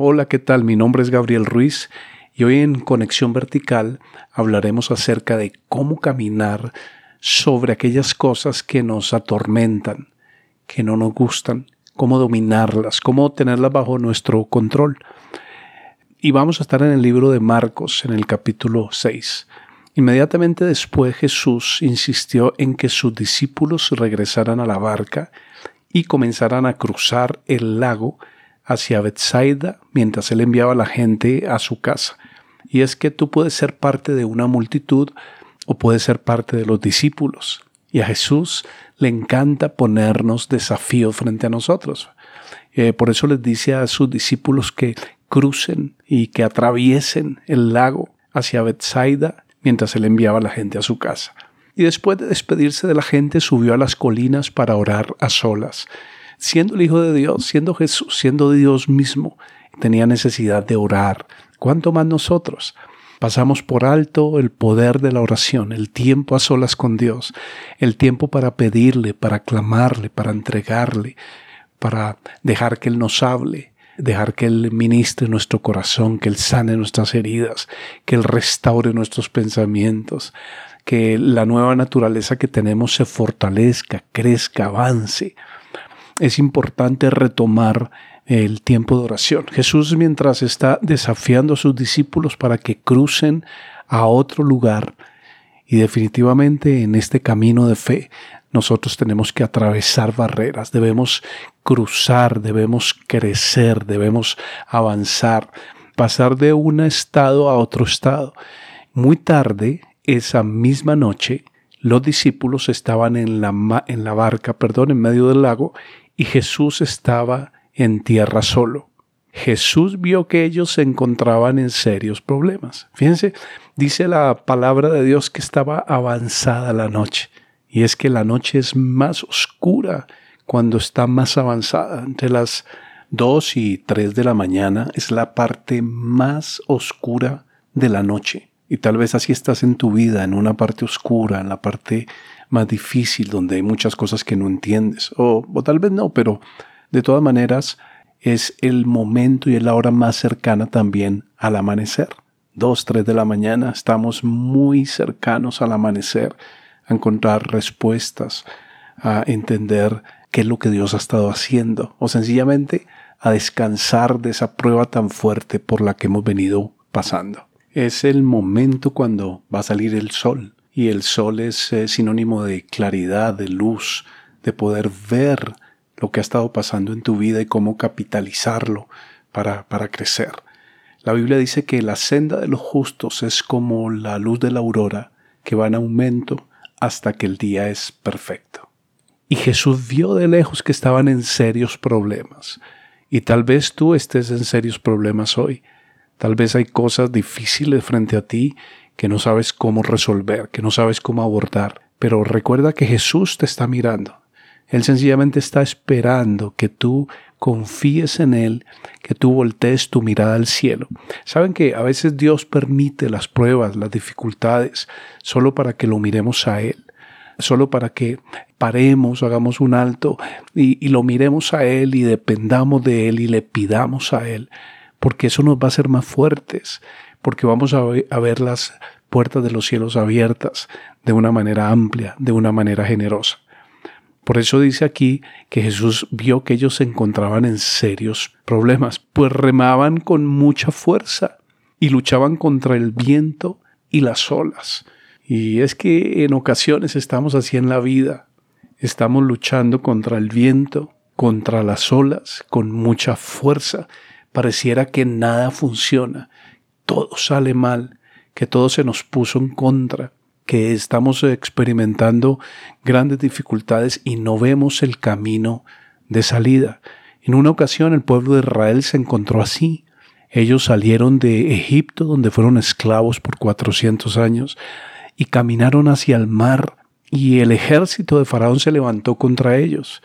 Hola, ¿qué tal? Mi nombre es Gabriel Ruiz y hoy en Conexión Vertical hablaremos acerca de cómo caminar sobre aquellas cosas que nos atormentan, que no nos gustan, cómo dominarlas, cómo tenerlas bajo nuestro control. Y vamos a estar en el libro de Marcos, en el capítulo 6. Inmediatamente después Jesús insistió en que sus discípulos regresaran a la barca y comenzaran a cruzar el lago hacia Bethsaida mientras él enviaba a la gente a su casa. Y es que tú puedes ser parte de una multitud o puedes ser parte de los discípulos. Y a Jesús le encanta ponernos desafíos frente a nosotros. Eh, por eso les dice a sus discípulos que crucen y que atraviesen el lago hacia Bethsaida mientras él enviaba a la gente a su casa. Y después de despedirse de la gente subió a las colinas para orar a solas siendo el Hijo de Dios, siendo Jesús, siendo Dios mismo, tenía necesidad de orar. ¿Cuánto más nosotros? Pasamos por alto el poder de la oración, el tiempo a solas con Dios, el tiempo para pedirle, para clamarle, para entregarle, para dejar que Él nos hable, dejar que Él ministre nuestro corazón, que Él sane nuestras heridas, que Él restaure nuestros pensamientos, que la nueva naturaleza que tenemos se fortalezca, crezca, avance es importante retomar el tiempo de oración. Jesús mientras está desafiando a sus discípulos para que crucen a otro lugar y definitivamente en este camino de fe nosotros tenemos que atravesar barreras, debemos cruzar, debemos crecer, debemos avanzar, pasar de un estado a otro estado. Muy tarde, esa misma noche, los discípulos estaban en la, en la barca, perdón, en medio del lago y Jesús estaba en tierra solo. Jesús vio que ellos se encontraban en serios problemas. Fíjense, dice la palabra de Dios que estaba avanzada la noche. Y es que la noche es más oscura cuando está más avanzada. Entre las 2 y 3 de la mañana es la parte más oscura de la noche. Y tal vez así estás en tu vida, en una parte oscura, en la parte más difícil, donde hay muchas cosas que no entiendes, o, tal vez no, pero de todas maneras es el momento y es la hora más cercana también al amanecer. Dos, tres de la mañana, estamos muy cercanos al amanecer, a encontrar respuestas, a entender qué es lo que Dios ha estado haciendo, o sencillamente a descansar de esa prueba tan fuerte por la que hemos venido pasando. Es el momento cuando va a salir el sol, y el sol es eh, sinónimo de claridad, de luz, de poder ver lo que ha estado pasando en tu vida y cómo capitalizarlo para, para crecer. La Biblia dice que la senda de los justos es como la luz de la aurora que va en aumento hasta que el día es perfecto. Y Jesús vio de lejos que estaban en serios problemas. Y tal vez tú estés en serios problemas hoy. Tal vez hay cosas difíciles frente a ti que no sabes cómo resolver, que no sabes cómo abordar. Pero recuerda que Jesús te está mirando. Él sencillamente está esperando que tú confíes en Él, que tú voltees tu mirada al cielo. Saben que a veces Dios permite las pruebas, las dificultades, solo para que lo miremos a Él, solo para que paremos, hagamos un alto y, y lo miremos a Él y dependamos de Él y le pidamos a Él, porque eso nos va a hacer más fuertes porque vamos a, ver las puertas de los cielos abiertas de una manera amplia, de una manera generosa. Por eso dice aquí que Jesús vio que ellos se encontraban en serios problemas, pues remaban con mucha fuerza y luchaban contra el viento y las olas. Y es que en ocasiones estamos así en la vida, estamos luchando contra el viento, contra las olas, con mucha fuerza. Pareciera que nada funciona, todo sale mal, que todo se nos puso en contra, que estamos experimentando grandes dificultades y no vemos el camino de salida. En una ocasión el pueblo de Israel se encontró así. Ellos salieron de Egipto, donde fueron esclavos por 400 años, y caminaron hacia el mar, y el ejército de Faraón se levantó contra ellos.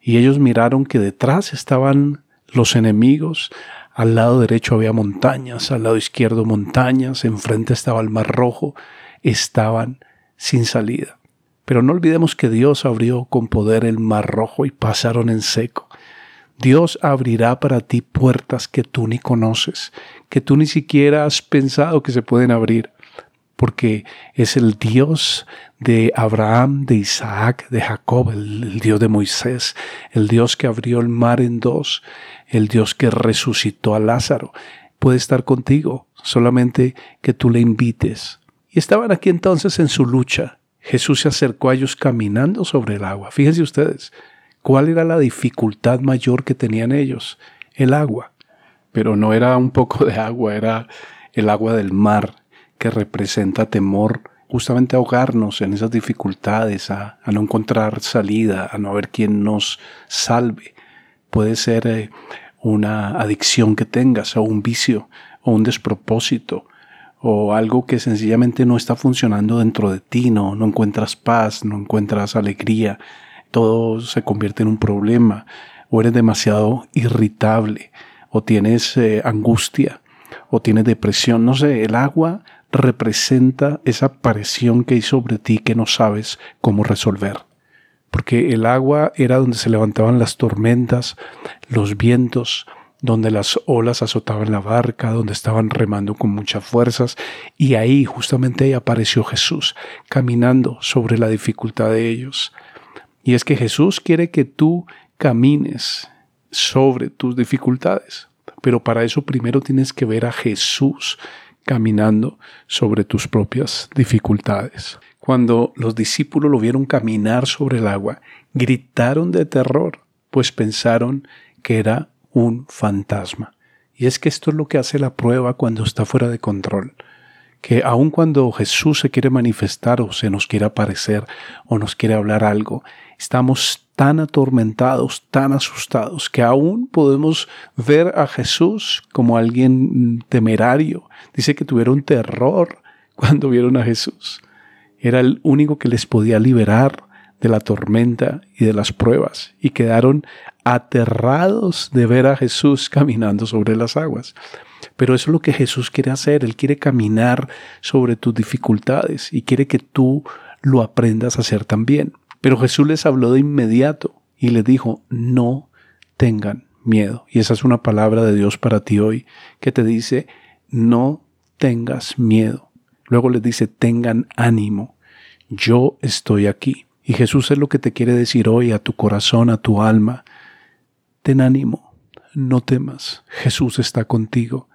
Y ellos miraron que detrás estaban los enemigos, al lado derecho había montañas, al lado izquierdo montañas, enfrente estaba el Mar Rojo, estaban sin salida. Pero no olvidemos que Dios abrió con poder el Mar Rojo y pasaron en seco. Dios abrirá para ti puertas que tú ni conoces, que tú ni siquiera has pensado que se pueden abrir, porque es el Dios de Abraham, de Isaac, de Jacob, el, Dios de Moisés, el Dios que abrió el mar en dos, el Dios que resucitó a Lázaro. Puede estar contigo, solamente que tú le invites. Y estaban aquí entonces en su lucha. Jesús se acercó a ellos caminando sobre el agua. Fíjense ustedes, ¿cuál era la dificultad mayor que tenían ellos? El agua. Pero no era un poco de agua, era el agua del mar, que representa temor justamente ahogarnos en esas dificultades, a, no encontrar salida, a no haber quien nos salve. Puede ser eh, una adicción que tengas o un vicio o un despropósito o algo que sencillamente no está funcionando dentro de ti, no, no encuentras paz, no encuentras alegría, todo se convierte en un problema, o eres demasiado irritable, o tienes eh, angustia, o tienes depresión, no sé, el agua representa esa presión que hay sobre ti que no sabes cómo resolver. Porque el agua era donde se levantaban las tormentas, los vientos, donde las olas azotaban la barca, donde estaban remando con muchas fuerzas, y ahí justamente ahí apareció Jesús, caminando sobre la dificultad de ellos. Y es que Jesús quiere que tú camines sobre tus dificultades, pero para eso primero tienes que ver a Jesús caminando sobre tus propias dificultades. Cuando los discípulos lo vieron caminar sobre el agua, gritaron de terror, pues pensaron que era un fantasma. Y es que esto es lo que hace la prueba cuando está fuera de control. Que aun cuando Jesús se quiere manifestar o se nos quiere aparecer o nos quiere hablar algo, estamos tan atormentados, tan asustados, que aún podemos ver a Jesús como alguien temerario. Dice que tuvieron terror cuando vieron a Jesús. Era el único que les podía liberar de la tormenta y de las pruebas y quedaron aterrados de ver a Jesús caminando sobre las aguas. Pero eso es lo que Jesús quiere hacer. Él quiere caminar sobre tus dificultades y quiere que tú lo aprendas a hacer también. Pero Jesús les habló de inmediato y les dijo, no tengan miedo. Y esa es una palabra de Dios para ti hoy que te dice, no tengas miedo. Luego les dice, tengan ánimo. Yo estoy aquí. Y Jesús es lo que te quiere decir hoy a tu corazón, a tu alma. Ten ánimo, no temas, Jesús está contigo.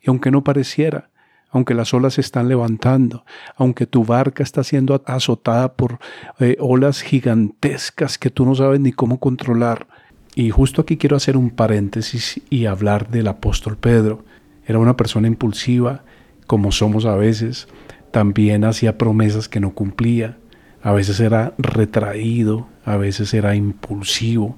Y aunque no pareciera, aunque las olas se están levantando, aunque tu barca está siendo azotada por eh, olas gigantescas que tú no sabes ni cómo controlar. Y justo aquí quiero hacer un paréntesis y hablar del apóstol Pedro. Era una persona impulsiva, como somos a veces. También hacía promesas que no cumplía a veces era retraído, a veces era impulsivo,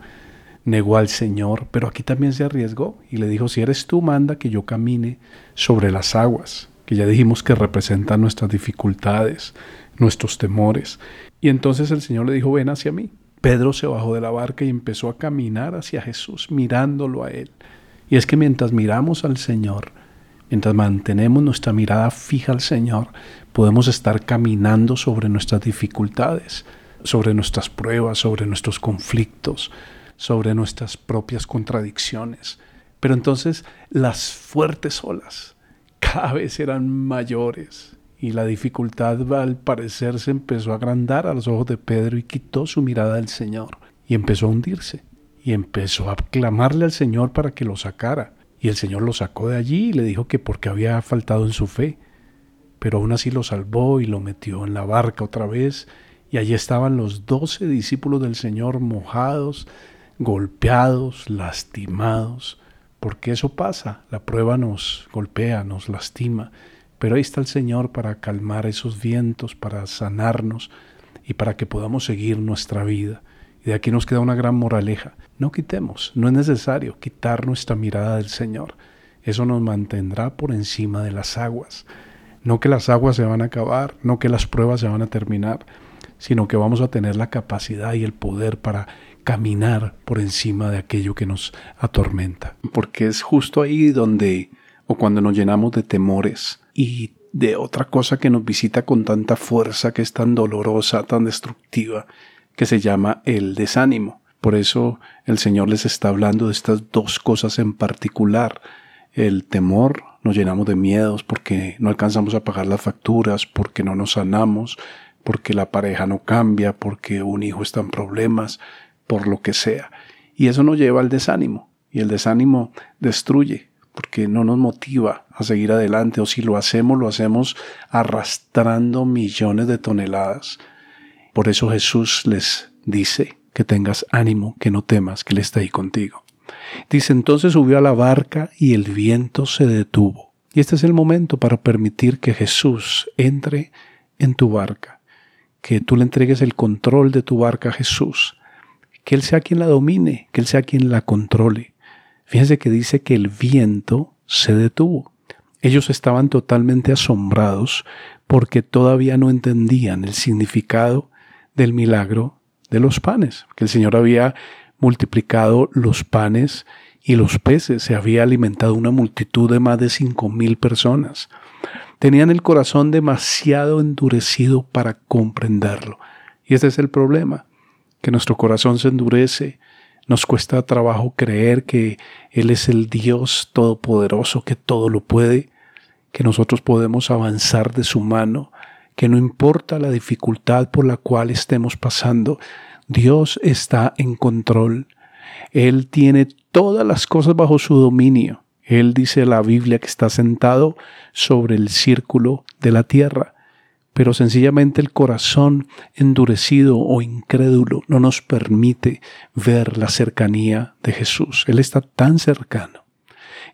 negó al Señor, pero aquí también se arriesgó y le dijo, si eres tú, manda que yo camine sobre las aguas, que ya dijimos que representan nuestras dificultades, nuestros temores. Y entonces el Señor le dijo, ven hacia mí. Pedro se bajó de la barca y empezó a caminar hacia Jesús, mirándolo a Él. Y es que mientras miramos al Señor, mientras mantenemos nuestra mirada fija al Señor, podemos estar caminando sobre nuestras dificultades, sobre nuestras pruebas, sobre nuestros conflictos, sobre nuestras propias contradicciones. Pero entonces las fuertes olas cada vez eran mayores y la dificultad al parecer se empezó a agrandar a los ojos de Pedro y quitó su mirada del Señor y empezó a hundirse y empezó a clamarle al Señor para que lo sacara. Y el Señor lo sacó de allí y le dijo que porque había faltado en su fe pero aún así lo salvó y lo metió en la barca otra vez, y allí estaban los doce discípulos del Señor mojados, golpeados, lastimados, porque eso pasa, la prueba nos golpea, nos lastima, pero ahí está el Señor para calmar esos vientos, para sanarnos y para que podamos seguir nuestra vida. Y de aquí nos queda una gran moraleja. No quitemos, no es necesario quitar nuestra mirada del Señor. Eso nos mantendrá por encima de las aguas. No que las aguas se van a acabar, no que las pruebas se van a terminar, sino que vamos a tener la capacidad y el poder para caminar por encima de aquello que nos atormenta. Porque es justo ahí donde, o cuando nos llenamos de temores y de otra cosa que nos visita con tanta fuerza, que es tan dolorosa, tan destructiva, que se llama el desánimo. Por eso el Señor les está hablando de estas dos cosas en particular. El temor, nos llenamos de miedos porque no alcanzamos a pagar las facturas, porque no nos sanamos, porque la pareja no cambia, porque un hijo está en problemas, por lo que sea. Y eso nos lleva al desánimo. Y el desánimo destruye, porque no nos motiva a seguir adelante. O si lo hacemos, lo hacemos arrastrando millones de toneladas. Por eso Jesús les dice que tengas ánimo, que no temas, que Él está ahí contigo. Dice, entonces subió a la barca y el viento se detuvo. Y este es el momento para permitir que Jesús entre en tu barca, que tú le entregues el control de tu barca a Jesús, que Él sea quien la domine, que Él sea quien la controle. Fíjense que dice que el viento se detuvo. Ellos estaban totalmente asombrados porque todavía no entendían el significado del milagro de los panes, que el Señor había multiplicado los panes y los peces, se había alimentado una multitud de más de cinco mil personas. Tenían el corazón demasiado endurecido para comprenderlo. Y ese es el problema, que nuestro corazón se endurece, nos cuesta trabajo creer que Él es el Dios todopoderoso, que todo lo puede, que nosotros podemos avanzar de su mano, que no importa la dificultad por la cual estemos pasando, Dios está en control. Él tiene todas las cosas bajo su dominio. Él dice la Biblia que está sentado sobre el círculo de la tierra. Pero sencillamente el corazón endurecido o incrédulo no nos permite ver la cercanía de Jesús. Él está tan cercano.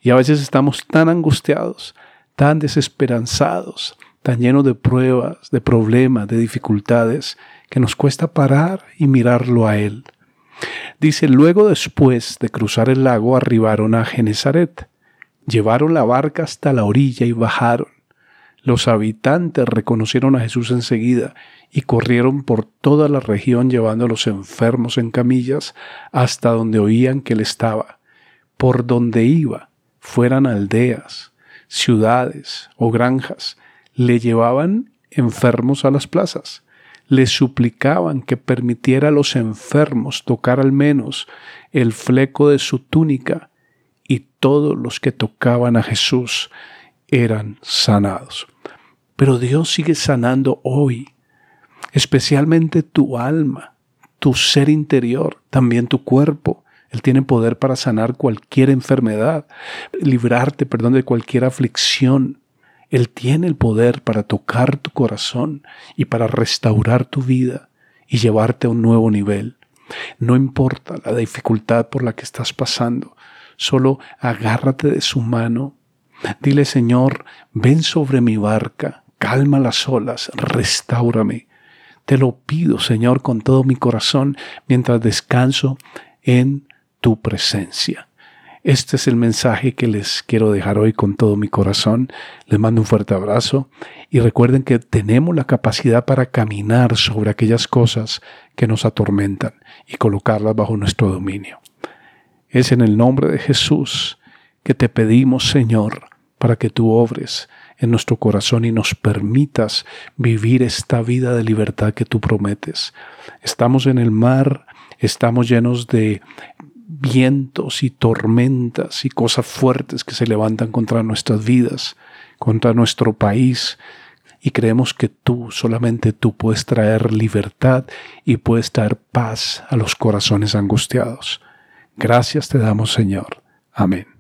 Y a veces estamos tan angustiados, tan desesperanzados, tan llenos de pruebas, de problemas, de dificultades, que nos cuesta parar y mirarlo a Él. Dice, luego después de cruzar el lago arribaron a Genezaret, llevaron la barca hasta la orilla y bajaron. Los habitantes reconocieron a Jesús enseguida y corrieron por toda la región llevando a los enfermos en camillas hasta donde oían que él estaba. Por donde iba, fueran aldeas, ciudades o granjas, le llevaban enfermos a las plazas le suplicaban que permitiera a los enfermos tocar al menos el fleco de su túnica, y todos los que tocaban a Jesús eran sanados. Pero Dios sigue sanando hoy, especialmente tu alma, tu ser interior, también tu cuerpo. Él tiene poder para sanar cualquier enfermedad, librarte, perdón, de cualquier aflicción. Él tiene el poder para tocar tu corazón y para restaurar tu vida y llevarte a un nuevo nivel. No importa la dificultad por la que estás pasando, solo agárrate de su mano. Dile, Señor, ven sobre mi barca, calma las olas, restaurame. Te lo pido, Señor, con todo mi corazón, mientras descanso en tu presencia. Este es el mensaje que les quiero dejar hoy con todo mi corazón. Les mando un fuerte abrazo y recuerden que tenemos la capacidad para caminar sobre aquellas cosas que nos atormentan y colocarlas bajo nuestro dominio. Es en el nombre de Jesús que te pedimos, Señor, para que tú obres en nuestro corazón y nos permitas vivir esta vida de libertad que tú prometes. Estamos en el mar, estamos llenos de vientos y tormentas y cosas fuertes que se levantan contra nuestras vidas, contra nuestro país. Y creemos que tú, solamente tú, puedes traer libertad y puedes traer paz a los corazones angustiados. Gracias te damos, Señor. Amén.